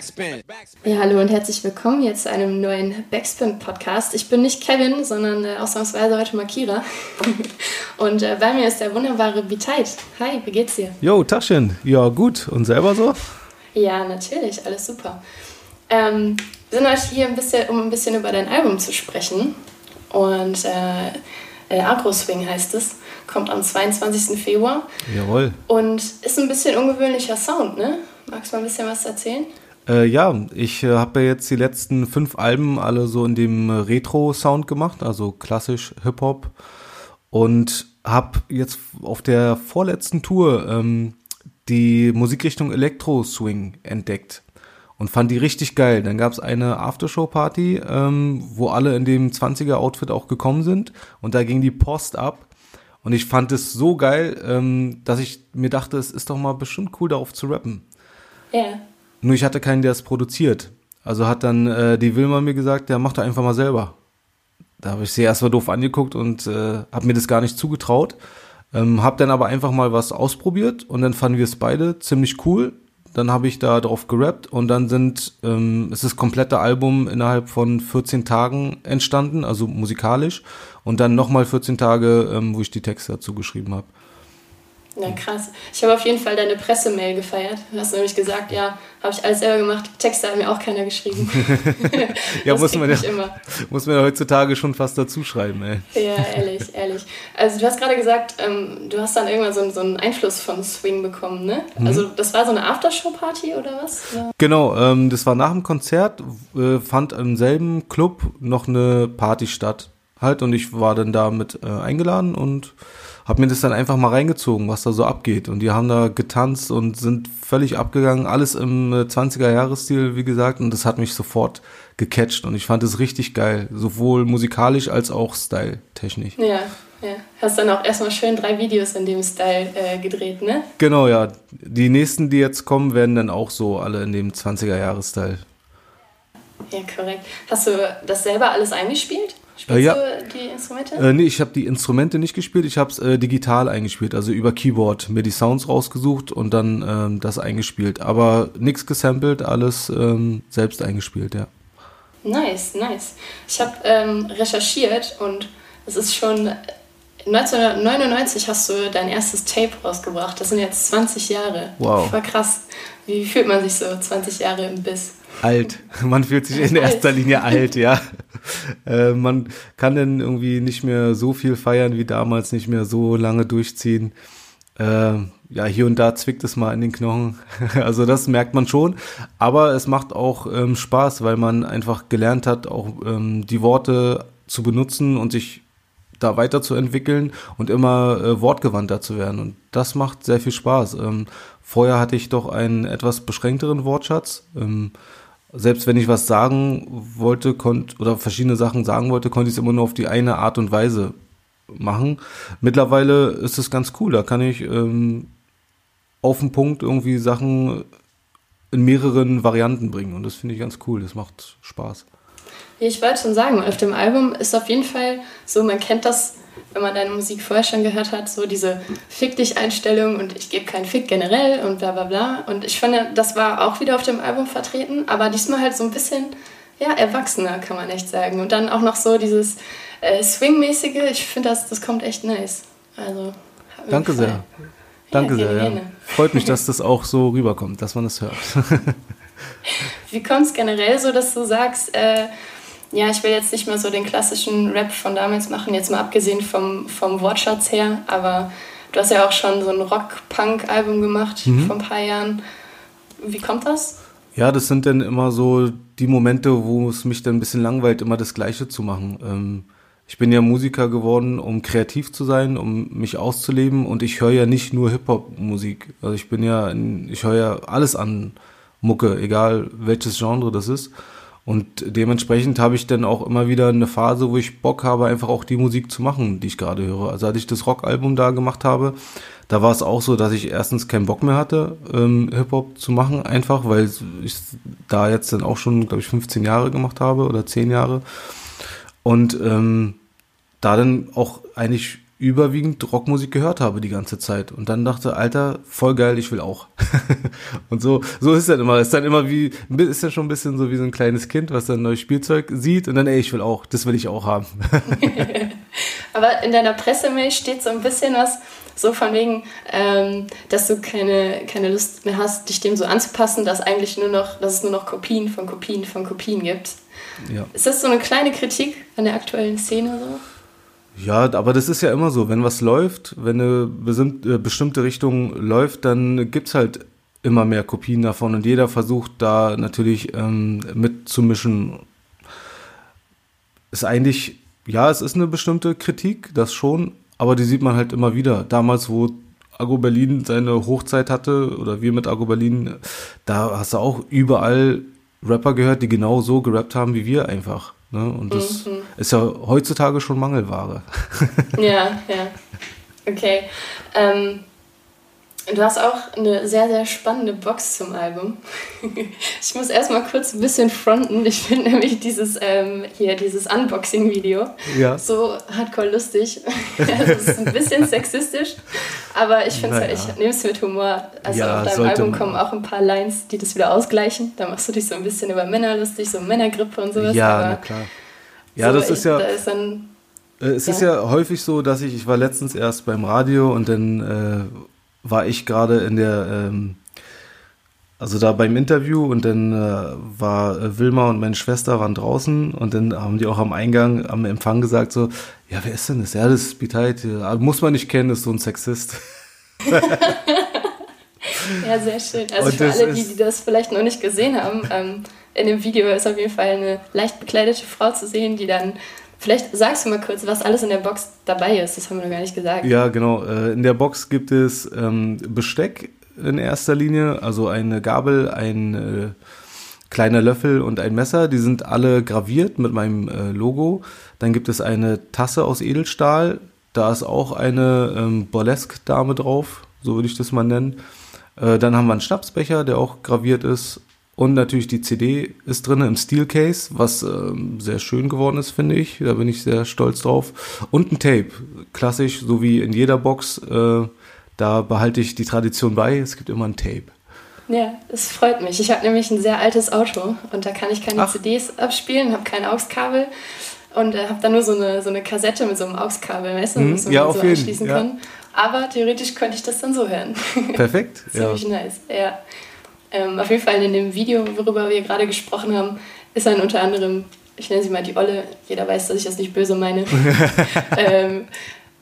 Backspin. Ja, hallo und herzlich willkommen jetzt zu einem neuen Backspin-Podcast. Ich bin nicht Kevin, sondern äh, ausnahmsweise heute Makira. und äh, bei mir ist der wunderbare Biteit. Hi, wie geht's dir? Jo, Taschen. Ja, gut. Und selber so? Ja, natürlich. Alles super. Ähm, wir sind heute hier, ein bisschen, um ein bisschen über dein Album zu sprechen. Und äh, äh, Agro Swing heißt es. Kommt am 22. Februar. Jawohl. Und ist ein bisschen ungewöhnlicher Sound, ne? Magst du mal ein bisschen was erzählen? Äh, ja, ich äh, habe ja jetzt die letzten fünf Alben alle so in dem äh, Retro-Sound gemacht, also klassisch Hip-Hop. Und habe jetzt auf der vorletzten Tour ähm, die Musikrichtung Elektro-Swing entdeckt und fand die richtig geil. Dann gab es eine Aftershow-Party, ähm, wo alle in dem 20er-Outfit auch gekommen sind und da ging die Post ab. Und ich fand es so geil, ähm, dass ich mir dachte, es ist doch mal bestimmt cool, darauf zu rappen. Ja. Nur ich hatte keinen, der es produziert. Also hat dann äh, die Wilma mir gesagt, der macht doch einfach mal selber. Da habe ich sie erstmal doof angeguckt und äh, habe mir das gar nicht zugetraut. Ähm, hab dann aber einfach mal was ausprobiert und dann fanden wir es beide ziemlich cool. Dann habe ich da drauf gerappt und dann sind, ähm, ist das komplette Album innerhalb von 14 Tagen entstanden, also musikalisch. Und dann nochmal 14 Tage, ähm, wo ich die Texte dazu geschrieben habe. Ja, krass. Ich habe auf jeden Fall deine Pressemail gefeiert. Du hast nämlich gesagt, ja, habe ich alles selber gemacht. Texte hat mir auch keiner geschrieben. ja, muss man ja, immer. muss man ja heutzutage schon fast dazu schreiben, ey. Ja, ehrlich, ehrlich. Also du hast gerade gesagt, ähm, du hast dann irgendwann so, so, einen Einfluss von Swing bekommen, ne? Mhm. Also das war so eine Aftershow-Party oder was? Ja. Genau, ähm, das war nach dem Konzert, äh, fand im selben Club noch eine Party statt. Halt, und ich war dann da mit äh, eingeladen und habe mir das dann einfach mal reingezogen, was da so abgeht. Und die haben da getanzt und sind völlig abgegangen, alles im 20er-Jahres-Stil, wie gesagt. Und das hat mich sofort gecatcht und ich fand es richtig geil, sowohl musikalisch als auch style-technisch. Ja, ja. Hast dann auch erstmal schön drei Videos in dem Style äh, gedreht, ne? Genau, ja. Die nächsten, die jetzt kommen, werden dann auch so alle in dem 20er-Jahres-Style. Ja, korrekt. Hast du das selber alles eingespielt? Spielst äh, ja. du die Instrumente? Äh, nee, ich habe die Instrumente nicht gespielt, ich habe es äh, digital eingespielt, also über Keyboard mir die Sounds rausgesucht und dann ähm, das eingespielt. Aber nichts gesampelt, alles ähm, selbst eingespielt, ja. Nice, nice. Ich habe ähm, recherchiert und es ist schon 1999 hast du dein erstes Tape rausgebracht. Das sind jetzt 20 Jahre. Wow. War krass. Wie fühlt man sich so 20 Jahre im Biss? Alt. Man fühlt sich in erster Linie alt, ja. Äh, man kann dann irgendwie nicht mehr so viel feiern wie damals, nicht mehr so lange durchziehen. Äh, ja, hier und da zwickt es mal in den Knochen. also das merkt man schon. Aber es macht auch ähm, Spaß, weil man einfach gelernt hat, auch ähm, die Worte zu benutzen und sich da weiterzuentwickeln und immer äh, wortgewandter zu werden. Und das macht sehr viel Spaß. Ähm, vorher hatte ich doch einen etwas beschränkteren Wortschatz. Ähm, selbst wenn ich was sagen wollte, konnte oder verschiedene Sachen sagen wollte, konnte ich es immer nur auf die eine Art und Weise machen. Mittlerweile ist es ganz cool. Da kann ich ähm, auf den Punkt irgendwie Sachen in mehreren Varianten bringen. Und das finde ich ganz cool. Das macht Spaß. Ich wollte schon sagen, auf dem Album ist auf jeden Fall so, man kennt das wenn man deine Musik vorher schon gehört hat, so diese Fick dich Einstellung und ich gebe keinen Fick generell und bla bla bla. Und ich finde, das war auch wieder auf dem Album vertreten, aber diesmal halt so ein bisschen, ja, erwachsener, kann man echt sagen. Und dann auch noch so dieses äh, Swing-mäßige, ich finde, das, das kommt echt nice. Also, Danke sehr. Danke ja, sehr, ja. Freut mich, dass das auch so rüberkommt, dass man das hört. Wie kommt es generell so, dass du sagst, äh, ja, ich will jetzt nicht mehr so den klassischen Rap von damals machen, jetzt mal abgesehen vom, vom Wortschatz her, aber du hast ja auch schon so ein Rock-Punk-Album gemacht mhm. vor ein paar Jahren. Wie kommt das? Ja, das sind dann immer so die Momente, wo es mich dann ein bisschen langweilt, immer das Gleiche zu machen. Ähm, ich bin ja Musiker geworden, um kreativ zu sein, um mich auszuleben und ich höre ja nicht nur Hip-Hop-Musik. Also ich bin ja, ich höre ja alles an Mucke, egal welches Genre das ist. Und dementsprechend habe ich dann auch immer wieder eine Phase, wo ich Bock habe, einfach auch die Musik zu machen, die ich gerade höre. Also als ich das Rockalbum da gemacht habe, da war es auch so, dass ich erstens keinen Bock mehr hatte, ähm, Hip-Hop zu machen, einfach weil ich da jetzt dann auch schon, glaube ich, 15 Jahre gemacht habe oder 10 Jahre. Und ähm, da dann auch eigentlich überwiegend Rockmusik gehört habe die ganze Zeit und dann dachte, Alter, voll geil, ich will auch. und so, so ist dann immer, ist dann immer wie, ist ja schon ein bisschen so wie so ein kleines Kind, was dann neues Spielzeug sieht und dann, ey, ich will auch, das will ich auch haben. Aber in deiner Pressemail steht so ein bisschen was, so von wegen, ähm, dass du keine, keine Lust mehr hast, dich dem so anzupassen, dass eigentlich nur noch, dass es nur noch Kopien von Kopien von Kopien gibt. Ja. Ist das so eine kleine Kritik an der aktuellen Szene so? Ja, aber das ist ja immer so. Wenn was läuft, wenn eine äh, bestimmte Richtung läuft, dann gibt's halt immer mehr Kopien davon und jeder versucht da natürlich ähm, mitzumischen. Ist eigentlich, ja, es ist eine bestimmte Kritik, das schon, aber die sieht man halt immer wieder. Damals, wo Agro Berlin seine Hochzeit hatte, oder wir mit Agro Berlin, da hast du auch überall Rapper gehört, die genau so gerappt haben wie wir einfach. Ne? Und das mhm. ist ja heutzutage schon Mangelware. ja, ja. Okay. Ähm, Du hast auch eine sehr, sehr spannende Box zum Album. Ich muss erstmal kurz ein bisschen fronten. Ich finde nämlich dieses ähm, hier, dieses Unboxing-Video ja. so hardcore lustig. Es ist ein bisschen sexistisch, aber ich finde naja. ich nehme es mit Humor. Also ja, auf deinem Album kommen auch ein paar Lines, die das wieder ausgleichen. Da machst du dich so ein bisschen über Männer lustig, so Männergrippe und sowas. Ja, na klar. Ja, so, das ist ja. Da ist dann, äh, es ja. ist ja häufig so, dass ich, ich war letztens erst beim Radio und dann äh, war ich gerade in der, ähm, also da beim Interview und dann äh, war äh, Wilma und meine Schwester waren draußen und dann haben die auch am Eingang, am Empfang gesagt so, ja, wer ist denn das? Ja, das ist Beteid. Ja, muss man nicht kennen, ist so ein Sexist. ja, sehr schön. Also und für alle, die, die das vielleicht noch nicht gesehen haben, ähm, in dem Video ist auf jeden Fall eine leicht bekleidete Frau zu sehen, die dann Vielleicht sagst du mal kurz, was alles in der Box dabei ist. Das haben wir noch gar nicht gesagt. Ja, genau. Äh, in der Box gibt es ähm, Besteck in erster Linie, also eine Gabel, ein äh, kleiner Löffel und ein Messer. Die sind alle graviert mit meinem äh, Logo. Dann gibt es eine Tasse aus Edelstahl. Da ist auch eine ähm, Burlesque-Dame drauf, so würde ich das mal nennen. Dann haben wir einen Schnapsbecher, der auch graviert ist. Und natürlich die CD ist drin im Steelcase, was ähm, sehr schön geworden ist, finde ich. Da bin ich sehr stolz drauf. Und ein Tape, klassisch, so wie in jeder Box. Äh, da behalte ich die Tradition bei. Es gibt immer ein Tape. Ja, es freut mich. Ich habe nämlich ein sehr altes Auto und da kann ich keine Ach. CDs abspielen, habe kein AUX-Kabel und äh, habe da nur so eine, so eine Kassette mit so einem AUX-Kabel, weißt du, mhm. man ja, so anschließen jeden, kann. Aber theoretisch könnte ich das dann so hören. Perfekt. Ziemlich ja. nice, ja. Ähm, auf jeden Fall in dem Video, worüber wir gerade gesprochen haben, ist dann unter anderem, ich nenne sie mal die Olle, jeder weiß, dass ich das nicht böse meine, ähm,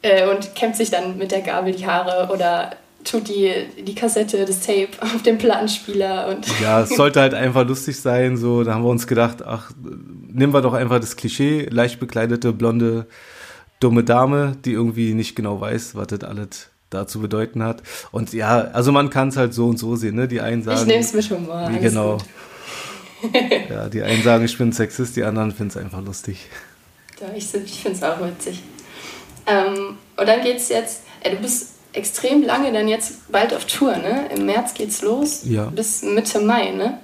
äh, und kämmt sich dann mit der Gabel die Haare oder tut die, die Kassette, das Tape auf den Plattenspieler und. Ja, es sollte halt einfach lustig sein. So, da haben wir uns gedacht, ach, nehmen wir doch einfach das Klischee, leicht bekleidete, blonde, dumme Dame, die irgendwie nicht genau weiß, was das alles da zu bedeuten hat. Und ja, also man kann es halt so und so sehen, ne? Die einen sagen. Ich nehme es mit Humor. Wie, genau. ja, die einen sagen, ich bin Sexist, die anderen finden es einfach lustig. Ja, ich, ich finde es auch witzig. Ähm, und dann geht's jetzt, ey, du bist extrem lange dann jetzt bald auf Tour, ne? Im März geht's los. Ja. Bis Mitte Mai, ne?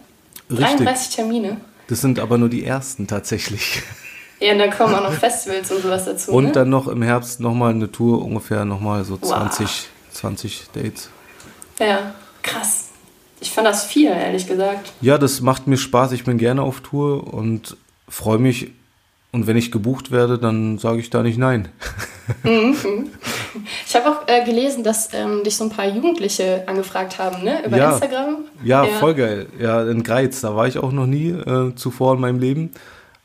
Richtig. 33 Termine. Das sind aber nur die ersten tatsächlich. Ja, und dann kommen auch noch Festivals und sowas dazu. Und ne? dann noch im Herbst nochmal eine Tour, ungefähr nochmal so 20, wow. 20 Dates. Ja, krass. Ich fand das viel, ehrlich gesagt. Ja, das macht mir Spaß. Ich bin gerne auf Tour und freue mich. Und wenn ich gebucht werde, dann sage ich da nicht nein. Mhm. Ich habe auch äh, gelesen, dass ähm, dich so ein paar Jugendliche angefragt haben, ne? Über ja. Instagram. Ja, ja, voll geil. Ja, in Greiz, da war ich auch noch nie äh, zuvor in meinem Leben.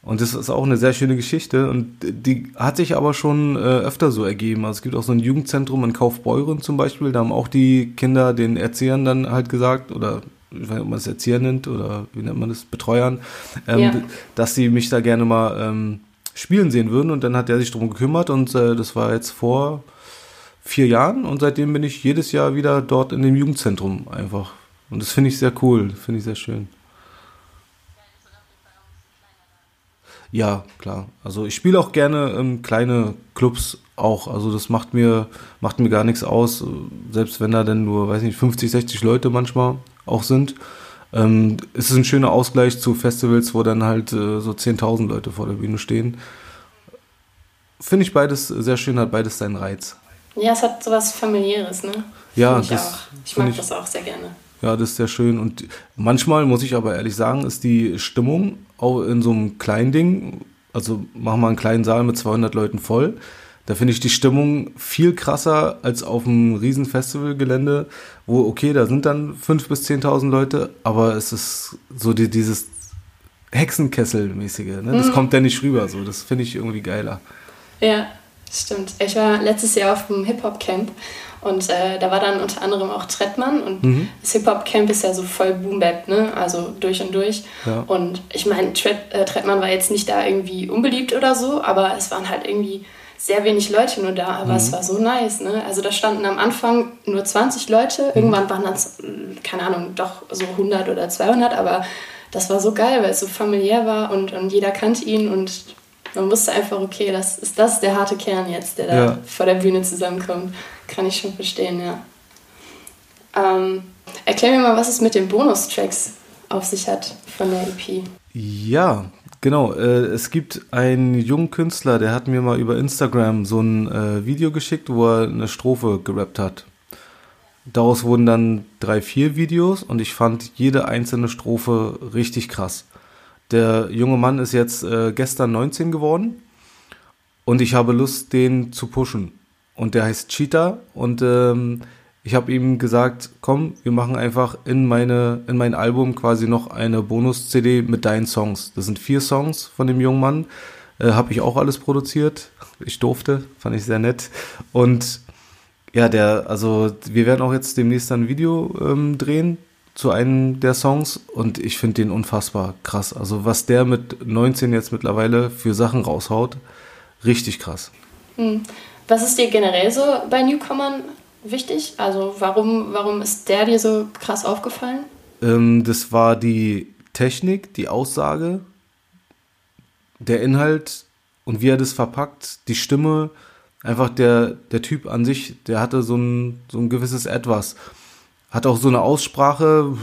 Und das ist auch eine sehr schöne Geschichte und die hat sich aber schon äh, öfter so ergeben. Also es gibt auch so ein Jugendzentrum in Kaufbeuren zum Beispiel, da haben auch die Kinder den Erziehern dann halt gesagt, oder ich weiß nicht, ob man es Erzieher nennt oder wie nennt man das, Betreuern, ähm, ja. dass sie mich da gerne mal ähm, spielen sehen würden. Und dann hat er sich darum gekümmert und äh, das war jetzt vor vier Jahren und seitdem bin ich jedes Jahr wieder dort in dem Jugendzentrum einfach. Und das finde ich sehr cool, finde ich sehr schön. Ja, klar. Also ich spiele auch gerne ähm, kleine Clubs auch. Also das macht mir, macht mir gar nichts aus. Selbst wenn da dann nur, weiß nicht, 50, 60 Leute manchmal auch sind. Ähm, es ist ein schöner Ausgleich zu Festivals, wo dann halt äh, so 10.000 Leute vor der Bühne stehen. Finde ich beides sehr schön, hat beides seinen Reiz. Ja, es hat sowas familiäres, ne? Ja, ich das auch. Ich mag ich- das auch sehr gerne. Ja, das ist sehr schön. Und manchmal, muss ich aber ehrlich sagen, ist die Stimmung auch in so einem kleinen Ding, also machen wir einen kleinen Saal mit 200 Leuten voll, da finde ich die Stimmung viel krasser als auf einem riesen Festivalgelände, wo, okay, da sind dann 5.000 bis 10.000 Leute, aber es ist so die, dieses Hexenkessel-mäßige, ne? das kommt da nicht rüber, so, das finde ich irgendwie geiler. Ja, stimmt. Ich war letztes Jahr auf dem Hip-Hop-Camp und äh, da war dann unter anderem auch Trettmann und Mhm. das Hip-Hop-Camp ist ja so voll Boom-Bap, ne? Also durch und durch. Ja. Und ich meine, äh, Trettmann war jetzt nicht da irgendwie unbeliebt oder so, aber es waren halt irgendwie sehr wenig Leute nur da, aber Mhm. es war so nice, ne? Also da standen am Anfang nur 20 Leute, Mhm. irgendwann waren das, keine Ahnung, doch so 100 oder 200, aber das war so geil, weil es so familiär war und, und jeder kannte ihn und man wusste einfach, okay, das ist, das der harte Kern jetzt, der da Ja. vor der Bühne zusammenkommt. Kann ich schon verstehen, ja. Ähm, erklär mir mal, was es mit den Bonustracks auf sich hat von der EP. Ja, genau. Äh, es gibt einen jungen Künstler, der hat mir mal über Instagram so ein äh, Video geschickt, wo er eine Strophe gerappt hat. Daraus wurden dann drei, vier Videos und ich fand jede einzelne Strophe richtig krass. Der junge Mann ist jetzt äh, gestern 19 geworden und ich habe Lust, den zu pushen. Und der heißt Cheetah und ähm, ich habe ihm gesagt, komm, wir machen einfach in meine in mein Album quasi noch eine Bonus-CD mit deinen Songs. Das sind vier Songs von dem jungen Mann. Äh, habe ich auch alles produziert. Ich durfte, fand ich sehr nett. Und ja, der, also wir werden auch jetzt demnächst ein Video ähm, drehen zu einem der Songs und ich finde den unfassbar krass. Also was der mit 19 jetzt mittlerweile für Sachen raushaut, richtig krass. Was ist dir generell so bei Newcomern wichtig? Also warum, warum ist der dir so krass aufgefallen? Ähm, das war die Technik, die Aussage, der Inhalt und wie er das verpackt, die Stimme, einfach der, der Typ an sich, der hatte so ein, so ein gewisses Etwas. Hat auch so eine Aussprache,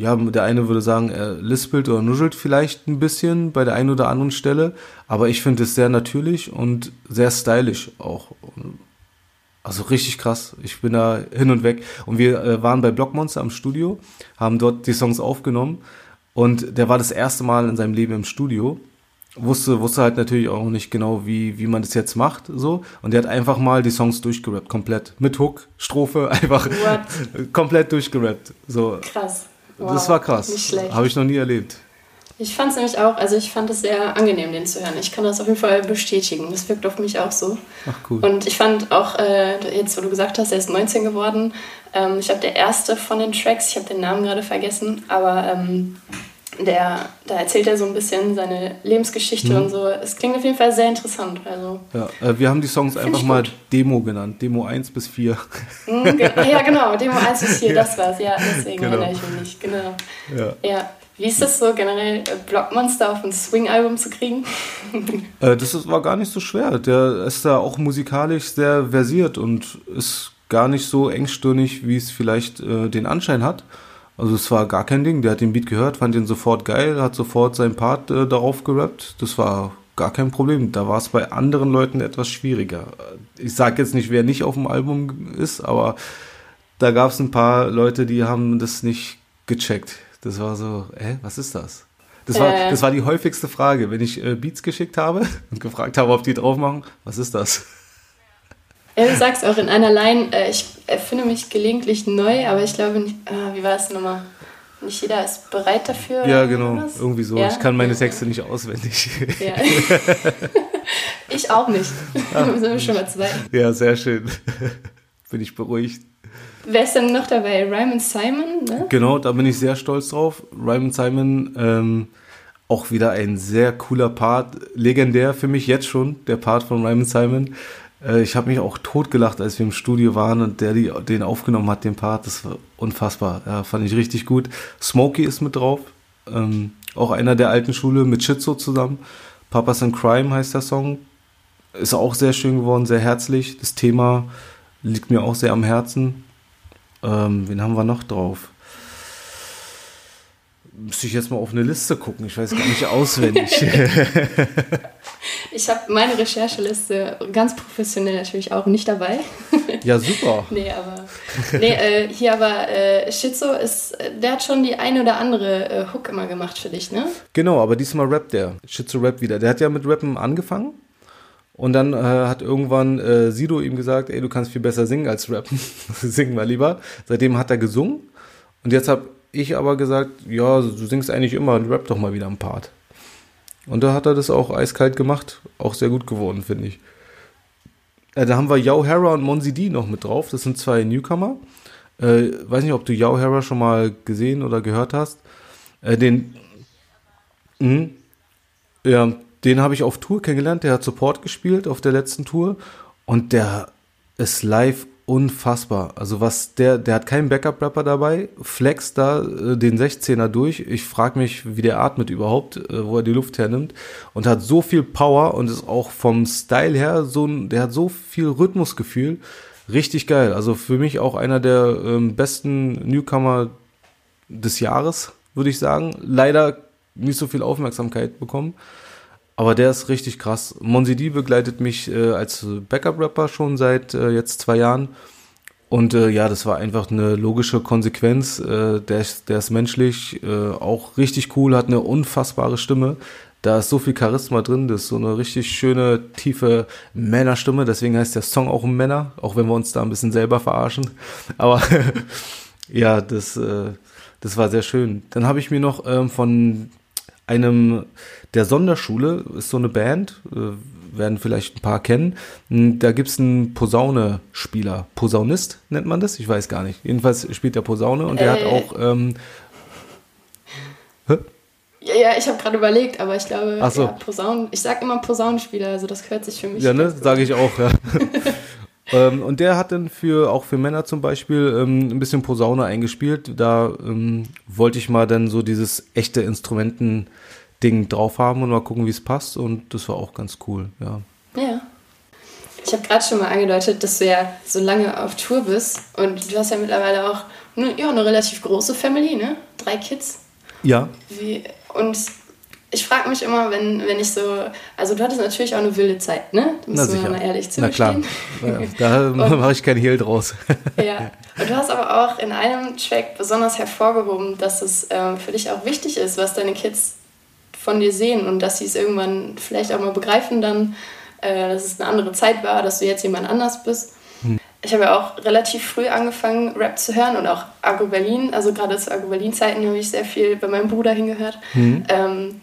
ja, der eine würde sagen, er lispelt oder nuschelt vielleicht ein bisschen bei der einen oder anderen Stelle, aber ich finde es sehr natürlich und sehr stylisch auch. Also richtig krass. Ich bin da hin und weg. Und wir äh, waren bei Blockmonster am Studio, haben dort die Songs aufgenommen. Und der war das erste Mal in seinem Leben im Studio. Wusste, wusste halt natürlich auch nicht genau, wie, wie man das jetzt macht, so. Und der hat einfach mal die Songs durchgerappt, komplett. Mit Hook, Strophe, einfach komplett durchgerappt. So. Krass. Das Wow, war krass. Nicht schlecht. Habe ich noch nie erlebt. Ich fand es nämlich auch, also ich fand es sehr angenehm, den zu hören. Ich kann das auf jeden Fall bestätigen. Das wirkt auf mich auch so. Ach cool. Und ich fand auch, äh, jetzt wo du gesagt hast, er ist 19 geworden, ähm, ich glaube, der erste von den Tracks, ich habe den Namen gerade vergessen, aber ähm, der, da erzählt er so ein bisschen seine Lebensgeschichte Mhm. und so. Es klingt auf jeden Fall sehr interessant. Also, Ja, äh, wir haben die Songs einfach mal gut. Demo genannt. Demo 1 bis 4. mm, ge- ja, genau, Demo 1 bis 4, das war's. Ja, deswegen Genau. erinnere ich mich nicht. Genau. ja. Ja. Wie ist das so generell, äh, Blockmonster auf ein Swing-Album zu kriegen? Äh, das ist, war gar nicht so schwer. Der ist da auch musikalisch sehr versiert und ist gar nicht so engstirnig, wie es vielleicht äh, den Anschein hat. Also es war gar kein Ding. Der hat den Beat gehört, fand den sofort geil, hat sofort seinen Part äh, darauf gerappt. Das war gar kein Problem. Da war es bei anderen Leuten etwas schwieriger. Ich sage jetzt nicht, wer nicht auf dem Album ist, aber da gab es ein paar Leute, die haben das nicht gecheckt. Das war so, hä, was ist das? Das war, Äh. das war die häufigste Frage, wenn ich äh, Beats geschickt habe und gefragt habe, ob die drauf machen, was ist das? Ja, du sagst auch in einer Line, äh, ich erfinde mich gelegentlich neu, aber ich glaube, nicht, ah, wie war es nochmal? Nicht jeder ist bereit dafür. Ja, genau, was? irgendwie so. Ja? Ich kann meine. Texte nicht auswendig. Ja. ich auch nicht. Da sind wir schon mal zwei. ja, sehr schön. Bin ich beruhigt. Wer ist denn noch dabei? Ryman Simon, ne? Genau, da bin ich sehr stolz drauf. Ryman Simon, ähm, auch wieder ein sehr cooler Part. Legendär für mich jetzt schon, der Part von Ryman Simon. Äh, ich habe mich auch totgelacht, als wir im Studio waren und der die, den aufgenommen hat, den Part. Das war unfassbar. Ja, fand ich richtig gut. Smokey ist mit drauf. Ähm, auch einer der alten Schule mit Shitzo zusammen. Papas in Crime heißt der Song. Ist auch sehr schön geworden, sehr herzlich. Das Thema liegt mir auch sehr am Herzen. Ähm, wen haben wir noch drauf? Müsste ich jetzt mal auf eine Liste gucken. Ich weiß gar nicht auswendig. Ich habe meine Rechercheliste ganz professionell natürlich auch nicht dabei. Ja, super. nee, aber nee, äh, hier aber äh, Schizo ist, der hat schon die eine oder andere äh, Hook immer gemacht für dich, ne? Genau, aber diesmal rappt der. Schizo rappt wieder. Der hat ja mit Rappen angefangen. Und dann äh, hat irgendwann äh, Sido ihm gesagt, ey, du kannst viel besser singen als rappen. Singen wir lieber. Seitdem hat er gesungen. Und jetzt habe ich aber gesagt, ja, du singst eigentlich immer, rapp doch mal wieder ein Part. Und da hat er das auch eiskalt gemacht. Auch sehr gut geworden, finde ich. Äh, da haben wir Yao Hera und Monzi D noch mit drauf. Das sind zwei Newcomer. Äh, weiß nicht, ob du Yao Hera schon mal gesehen oder gehört hast. Äh, den, mh, ja, den habe ich auf Tour kennengelernt. Der hat Support gespielt auf der letzten Tour. Und der ist live unfassbar. Also was der, der hat keinen Backup-Rapper dabei, flex da äh, den 16er durch. Ich frage mich, wie der atmet überhaupt, äh, wo er die Luft hernimmt. Und hat so viel Power und ist auch vom Style her so ein, der hat so viel Rhythmusgefühl. Richtig geil. Also für mich auch einer der ähm, besten Newcomer des Jahres, würde ich sagen. Leider nicht so viel Aufmerksamkeit bekommen. Aber der ist richtig krass. Monsi D begleitet mich äh, als Backup-Rapper schon seit äh, jetzt zwei Jahren. Und äh, ja, das war einfach eine logische Konsequenz. Äh, der, ist, der ist menschlich, äh, auch richtig cool, hat eine unfassbare Stimme. Da ist so viel Charisma drin, das ist so eine richtig schöne, tiefe Männerstimme. Deswegen heißt der Song auch Männer, auch wenn wir uns da ein bisschen selber verarschen. Aber ja, das, äh, das war sehr schön. Dann habe ich mir noch ähm, von einem der Sonderschule, ist so eine Band, äh, werden vielleicht ein paar kennen. Hm, da gibt es einen Posaune-Spieler. Posaunist nennt man das? Ich weiß gar nicht. Jedenfalls spielt der Posaune und der äh. hat auch. Ähm, hä? Ja, ja, ich habe gerade überlegt, aber ich glaube, so. ja, Posaunen, ich sage immer Posaunenspieler, also das hört sich für mich. Ja, ne, sage ich auch, ja. ähm, und der hat dann für, auch für Männer zum Beispiel, ähm, ein bisschen Posaune eingespielt. Da ähm, wollte ich mal dann so dieses echte Instrumenten Ding drauf haben und mal gucken, wie es passt. Und das war auch ganz cool, ja. Ja. Ich habe gerade schon mal angedeutet, dass du ja so lange auf Tour bist und du hast ja mittlerweile auch eine, ja, eine relativ große Family, ne? Drei Kids. Ja. Wie, und ich frage mich immer, wenn, wenn ich so, also du hattest natürlich auch eine wilde Zeit, ne? Da muss man mal ehrlich zugestehen. Na klar, da mache ich kein Hehl draus. ja, und du hast aber auch in einem Track besonders hervorgehoben, dass es äh, für dich auch wichtig ist, was deine Kids von dir sehen und dass sie es irgendwann vielleicht auch mal begreifen dann, äh, dass es eine andere Zeit war, dass du jetzt jemand anders bist. Hm. Ich habe ja auch relativ früh angefangen, Rap zu hören und auch Agro Berlin. Also gerade zu Agro Berlin-Zeiten habe ich sehr viel bei meinem Bruder hingehört. Hm. Ähm,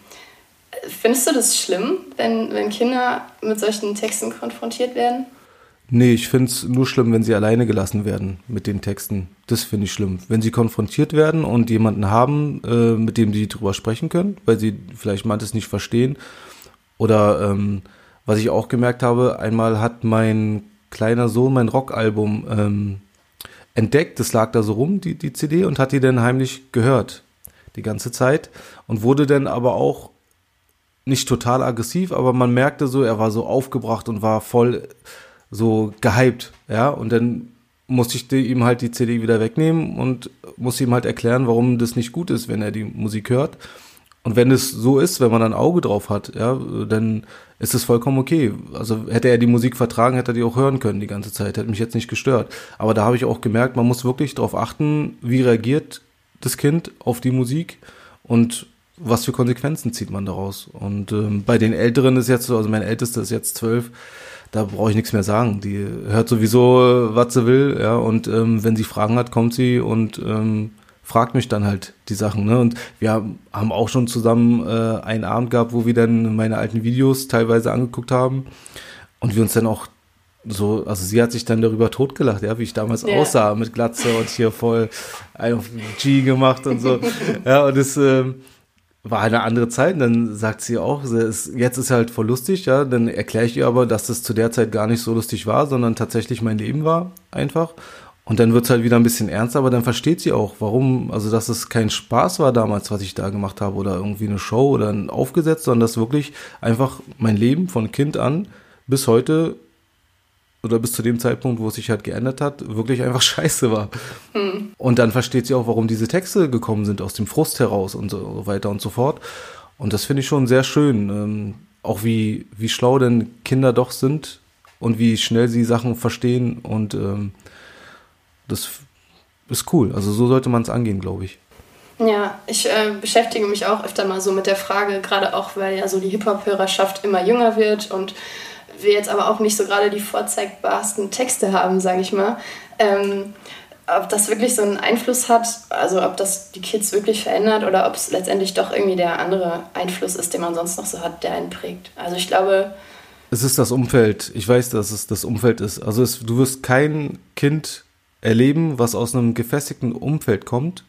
findest du das schlimm, wenn, wenn Kinder mit solchen Texten konfrontiert werden? Nee, ich finde es nur schlimm, wenn sie alleine gelassen werden mit den Texten. Das finde ich schlimm. Wenn sie konfrontiert werden und jemanden haben, äh, mit dem sie drüber sprechen können, weil sie vielleicht manches nicht verstehen. Oder ähm, was ich auch gemerkt habe, einmal hat mein kleiner Sohn mein Rockalbum ähm, entdeckt, das lag da so rum, die, die CD, und hat die dann heimlich gehört, die ganze Zeit. Und wurde dann aber auch nicht total aggressiv, aber man merkte so, er war so aufgebracht und war voll so gehypt, ja, und dann musste ich ihm halt die CD wieder wegnehmen und musste ihm halt erklären, warum das nicht gut ist, wenn er die Musik hört. Und wenn es so ist, wenn man ein Auge drauf hat, ja, dann ist es vollkommen okay. Also hätte er die Musik vertragen, hätte er die auch hören können die ganze Zeit, hätte mich jetzt nicht gestört. Aber da habe ich auch gemerkt, man muss wirklich darauf achten, wie reagiert das Kind auf die Musik und was für Konsequenzen zieht man daraus. Und ähm, bei den Älteren ist jetzt so, also mein Ältester ist jetzt zwölf, da brauche ich nichts mehr sagen. Die hört sowieso, was sie will, ja, und ähm, wenn sie Fragen hat, kommt sie und ähm, fragt mich dann halt die Sachen. Ne? Und wir haben auch schon zusammen äh, einen Abend gehabt, wo wir dann meine alten Videos teilweise angeguckt haben und wir uns dann auch so, also sie hat sich dann darüber totgelacht, ja, wie ich damals yeah. aussah mit Glatze und hier voll ein auf G gemacht und so. ja, und das, ähm, war eine andere Zeit. Dann sagt sie auch, jetzt ist halt voll lustig, ja. Dann erkläre ich ihr aber, dass das zu der Zeit gar nicht so lustig war, sondern tatsächlich mein Leben war, einfach. Und dann wird es halt wieder ein bisschen ernster, aber dann versteht sie auch, warum, also dass es kein Spaß war damals, was ich da gemacht habe, oder irgendwie eine Show oder ein Aufgesetzt, sondern dass wirklich einfach mein Leben von Kind an bis heute oder bis zu dem Zeitpunkt, wo es sich halt geändert hat, wirklich einfach scheiße war. Hm. Und dann versteht sie auch, warum diese Texte gekommen sind, aus dem Frust heraus und so weiter und so fort. Und das finde ich schon sehr schön. Ähm, auch wie, wie schlau denn Kinder doch sind und wie schnell sie Sachen verstehen und ähm, das ist cool. Also so sollte man es angehen, glaube ich. Ja, ich äh, beschäftige mich auch öfter mal so mit der Frage, gerade auch, weil ja so die Hip-Hop-Hörerschaft immer jünger wird und wir jetzt aber auch nicht so gerade die vorzeigbarsten Texte haben, sage ich mal. Ähm, ob das wirklich so einen Einfluss hat, also ob das die Kids wirklich verändert oder ob es letztendlich doch irgendwie der andere Einfluss ist, den man sonst noch so hat, der einen prägt. Also ich glaube. Es ist das Umfeld. Ich weiß, dass es das Umfeld ist. Also es, du wirst kein Kind erleben, was aus einem gefestigten Umfeld kommt,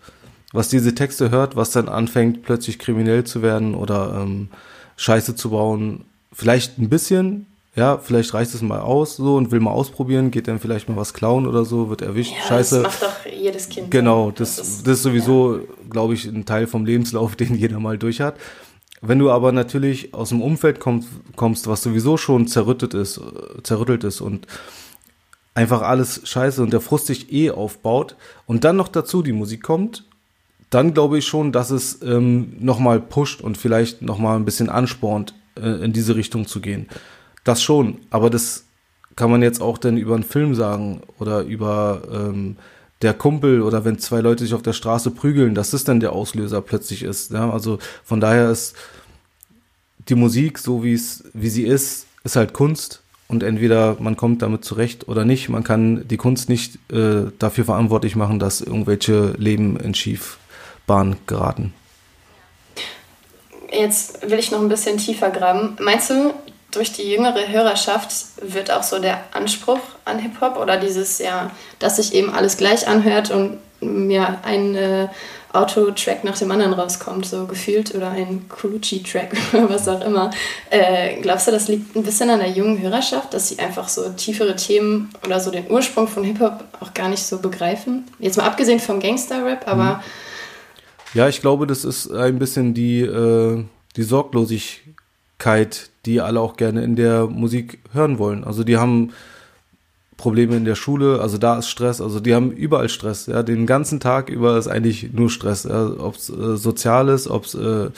was diese Texte hört, was dann anfängt, plötzlich kriminell zu werden oder ähm, Scheiße zu bauen. Vielleicht ein bisschen, ja, vielleicht reicht es mal aus so und will mal ausprobieren, geht dann vielleicht mal was klauen oder so, wird erwischt. Ja, Scheiße. Das macht doch jedes Kind. Genau, das, das, ist, das ist sowieso, ja. glaube ich, ein Teil vom Lebenslauf, den jeder mal durch hat. Wenn du aber natürlich aus dem Umfeld kommst, kommst was sowieso schon zerrüttet ist, zerrüttelt ist und einfach alles scheiße und der Frust sich eh aufbaut und dann noch dazu die Musik kommt, dann glaube ich schon, dass es ähm, nochmal pusht und vielleicht nochmal ein bisschen anspornt, äh, in diese Richtung zu gehen. Das schon, aber das kann man jetzt auch dann über einen Film sagen oder über ähm, der Kumpel oder wenn zwei Leute sich auf der Straße prügeln, dass das dann der Auslöser plötzlich ist. Ja? Also von daher ist die Musik, so wie es, wie sie ist, ist halt Kunst und entweder man kommt damit zurecht oder nicht. Man kann die Kunst nicht äh, dafür verantwortlich machen, dass irgendwelche Leben in Schiefbahn geraten. Jetzt will ich noch ein bisschen tiefer graben. Meinst du, durch die jüngere Hörerschaft wird auch so der Anspruch an Hip-Hop oder dieses, ja, dass sich eben alles gleich anhört und ja, ein äh, Auto-Track nach dem anderen rauskommt, so gefühlt, oder ein Colucci-Track oder was auch immer. Äh, glaubst du, das liegt ein bisschen an der jungen Hörerschaft, dass sie einfach so tiefere Themen oder so den Ursprung von Hip-Hop auch gar nicht so begreifen? Jetzt mal abgesehen vom Gangster-Rap, aber. Mhm. Ja, ich glaube, das ist ein bisschen die, äh, die Sorglosigkeit, die alle auch gerne in der Musik hören wollen. Also die haben Probleme in der Schule, also da ist Stress, also die haben überall Stress, ja, den ganzen Tag über ist eigentlich nur Stress, ja, ob es äh, sozial ist, ob es, äh,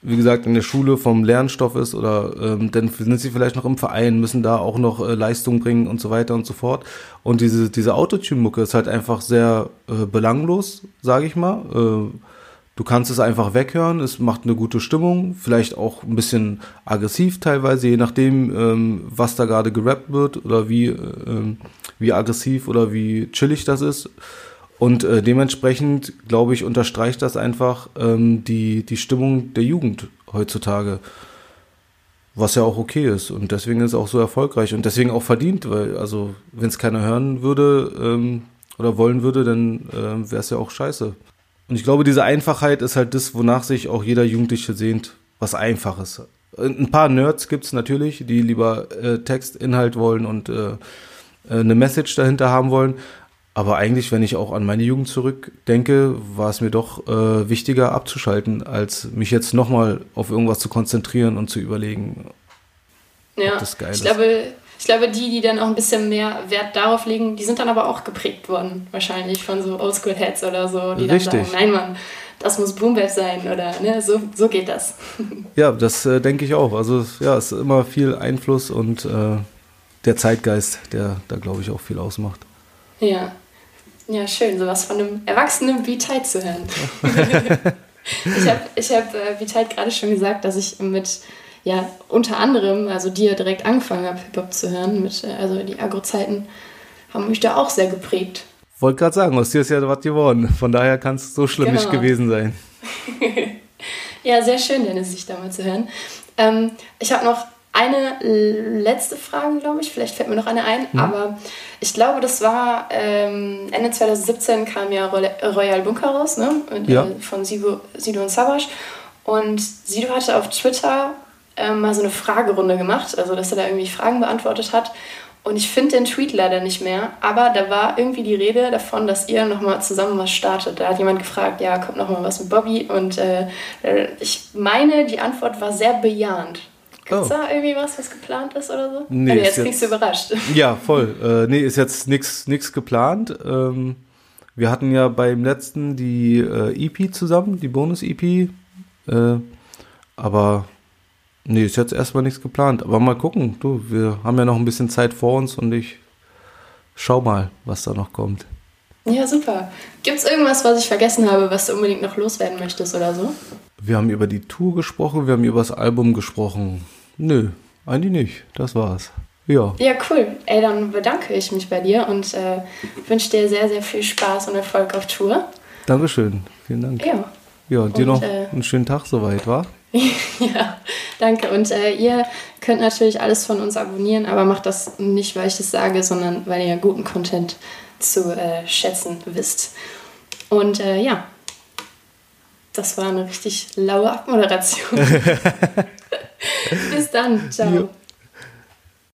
wie gesagt, in der Schule vom Lernstoff ist oder ähm, dann sind sie vielleicht noch im Verein, müssen da auch noch äh, Leistung bringen und so weiter und so fort. Und diese, diese Autotune-Mucke ist halt einfach sehr äh, belanglos, sage ich mal. Äh, Du kannst es einfach weghören, es macht eine gute Stimmung, vielleicht auch ein bisschen aggressiv teilweise, je nachdem, ähm, was da gerade gerappt wird oder wie, ähm, wie aggressiv oder wie chillig das ist. Und äh, dementsprechend, glaube ich, unterstreicht das einfach ähm, die, die Stimmung der Jugend heutzutage. Was ja auch okay ist. Und deswegen ist es auch so erfolgreich und deswegen auch verdient, weil, also, wenn es keiner hören würde ähm, oder wollen würde, dann äh, wäre es ja auch scheiße. Und ich glaube, diese Einfachheit ist halt das, wonach sich auch jeder Jugendliche sehnt, was Einfaches. Ein paar Nerds gibt's natürlich, die lieber äh, Text, Inhalt wollen und äh, äh, eine Message dahinter haben wollen. Aber eigentlich, wenn ich auch an meine Jugend zurückdenke, war es mir doch äh, wichtiger abzuschalten, als mich jetzt nochmal auf irgendwas zu konzentrieren und zu überlegen. Ja, das geil ich ist. glaube, ich glaube, die, die dann auch ein bisschen mehr Wert darauf legen, die sind dann aber auch geprägt worden, wahrscheinlich von so Oldschool-Heads oder so, die Richtig. dann sagen, nein, Mann, das muss Boombap sein oder ne, so, so geht das. Ja, das äh, denke ich auch. Also ja, es ist immer viel Einfluss und äh, der Zeitgeist, der da glaube ich auch viel ausmacht. Ja. Ja, schön, sowas von einem erwachsenen Beat zu hören. ich habe ich hab, äh, Beat gerade schon gesagt, dass ich mit ja unter anderem, also dir direkt angefangen habe, Hip-Hop zu hören, mit, äh, also die Agro-Zeiten haben mich da auch sehr geprägt. Wollte gerade sagen, aus dir ist ja was geworden. Von daher kann es so schlimm genau. nicht gewesen sein. ja, sehr schön, Dennis, sich da mal zu hören. Ähm, ich habe noch eine letzte Frage, glaube ich. Vielleicht fällt mir noch eine ein. Mhm. Aber ich glaube, das war ähm, Ende 2017 kam ja Royal Bunker raus, ne? Ja. Von Sido, Sido und Savage. Und Sido hatte auf Twitter ähm, mal so eine Fragerunde gemacht, also dass er da irgendwie Fragen beantwortet hat. Und ich finde den Tweet leider nicht mehr, aber da war irgendwie die Rede davon, dass ihr nochmal zusammen was startet. Da hat jemand gefragt, ja, kommt nochmal was mit Bobby? Und äh, ich meine, die Antwort war sehr bejahend. Gibt es oh. da irgendwie was, was geplant ist oder so? Nee, also jetzt kriegst du überrascht. Ja, voll. Äh, nee, ist jetzt nichts geplant. Ähm, wir hatten ja beim letzten die äh, EP zusammen, die Bonus-EP. Äh, aber Nee, ist jetzt erstmal nichts geplant. Aber mal gucken. Du, wir haben ja noch ein bisschen Zeit vor uns und ich schau mal, was da noch kommt. Ja, super. Gibt es irgendwas, was ich vergessen habe, was du unbedingt noch loswerden möchtest oder so? Wir haben über die Tour gesprochen, wir haben über das Album gesprochen. Nö, eigentlich nicht. Das war's. Ja. Ja, cool. Ey, dann bedanke ich mich bei dir und äh, wünsche dir sehr, sehr viel Spaß und Erfolg auf Tour. Dankeschön. Vielen Dank. Ja. Ja, und dir noch äh, einen schönen Tag soweit, wa? ja, danke. Und äh, ihr könnt natürlich alles von uns abonnieren, aber macht das nicht, weil ich das sage, sondern weil ihr guten Content zu äh, schätzen wisst. Und äh, ja, das war eine richtig laue Abmoderation. Bis dann. Ciao. Jo.